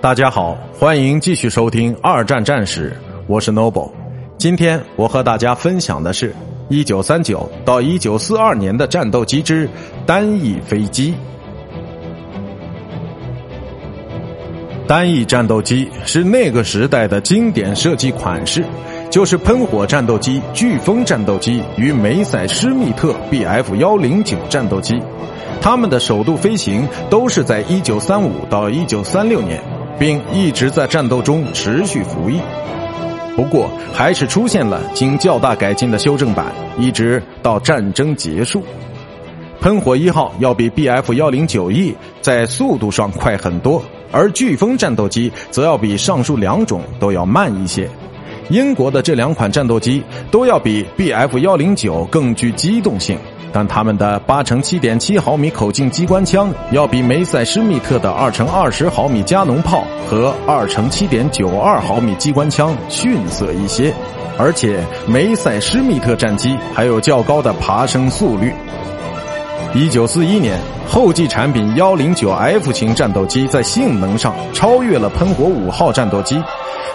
大家好，欢迎继续收听《二战战史》，我是 Noble。今天我和大家分享的是1939到1942年的战斗机之单翼飞机。单翼战斗机是那个时代的经典设计款式，就是喷火战斗机、飓风战斗机与梅赛施密特 Bf 幺零九战斗机。他们的首度飞行都是在1935到1936年，并一直在战斗中持续服役。不过，还是出现了经较大改进的修正版，一直到战争结束。喷火一号要比 Bf 幺零九 E 在速度上快很多，而飓风战斗机则要比上述两种都要慢一些。英国的这两款战斗机都要比 Bf 幺零九更具机动性，但他们的八乘七点七毫米口径机关枪要比梅塞施密特的二乘二十毫米加农炮和二乘七点九二毫米机关枪逊色一些，而且梅塞施密特战机还有较高的爬升速率。一九四一年，后继产品幺零九 F 型战斗机在性能上超越了喷火五号战斗机。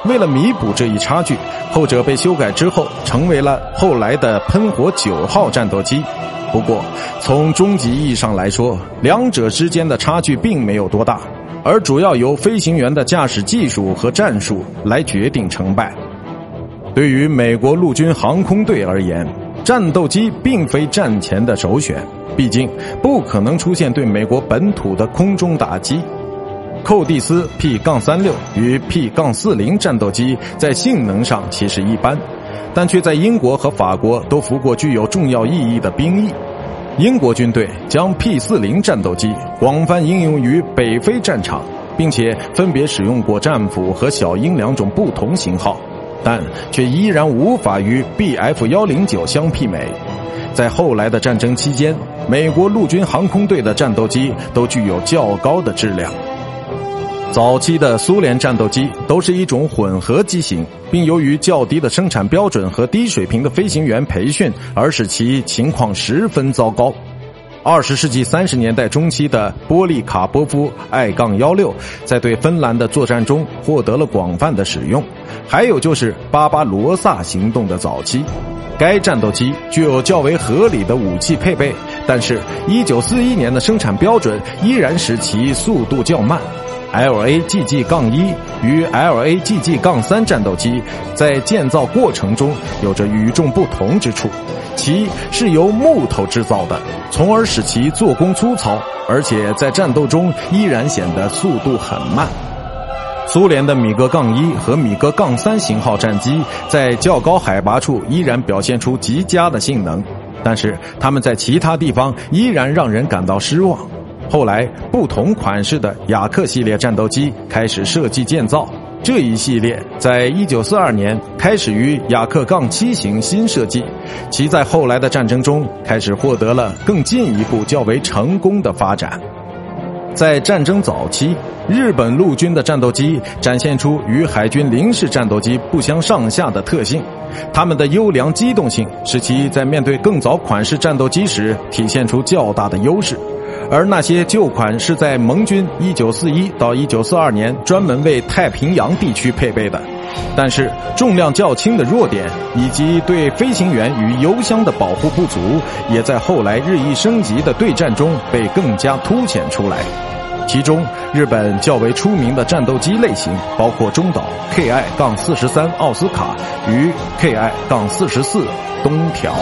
为了弥补这一差距，后者被修改之后，成为了后来的喷火九号战斗机。不过，从终极意义上来说，两者之间的差距并没有多大，而主要由飞行员的驾驶技术和战术来决定成败。对于美国陆军航空队而言，战斗机并非战前的首选，毕竟不可能出现对美国本土的空中打击。寇蒂斯 P 杠三六与 P 杠四零战斗机在性能上其实一般，但却在英国和法国都服过具有重要意义的兵役。英国军队将 P 四零战斗机广泛应用于北非战场，并且分别使用过战斧和小鹰两种不同型号。但却依然无法与 Bf 幺零九相媲美。在后来的战争期间，美国陆军航空队的战斗机都具有较高的质量。早期的苏联战斗机都是一种混合机型，并由于较低的生产标准和低水平的飞行员培训，而使其情况十分糟糕。二十世纪三十年代中期的波利卡波夫 I 杠幺六，在对芬兰的作战中获得了广泛的使用。还有就是巴巴罗萨行动的早期，该战斗机具有较为合理的武器配备，但是一九四一年的生产标准依然使其速度较慢。LAGG 杠一与 LAGG 杠三战斗机在建造过程中有着与众不同之处，其是由木头制造的，从而使其做工粗糙，而且在战斗中依然显得速度很慢。苏联的米格杠一和米格杠三型号战机在较高海拔处依然表现出极佳的性能，但是它们在其他地方依然让人感到失望。后来，不同款式的雅克系列战斗机开始设计建造，这一系列在1942年开始于雅克杠七型新设计，其在后来的战争中开始获得了更进一步较为成功的发展。在战争早期，日本陆军的战斗机展现出与海军零式战斗机不相上下的特性。他们的优良机动性使其在面对更早款式战斗机时体现出较大的优势，而那些旧款是在盟军1941到1942年专门为太平洋地区配备的。但是重量较轻的弱点以及对飞行员与油箱的保护不足，也在后来日益升级的对战中被更加凸显出来。其中，日本较为出名的战斗机类型包括中岛 KI- 杠四十三奥斯卡与 KI- 杠四十四东条。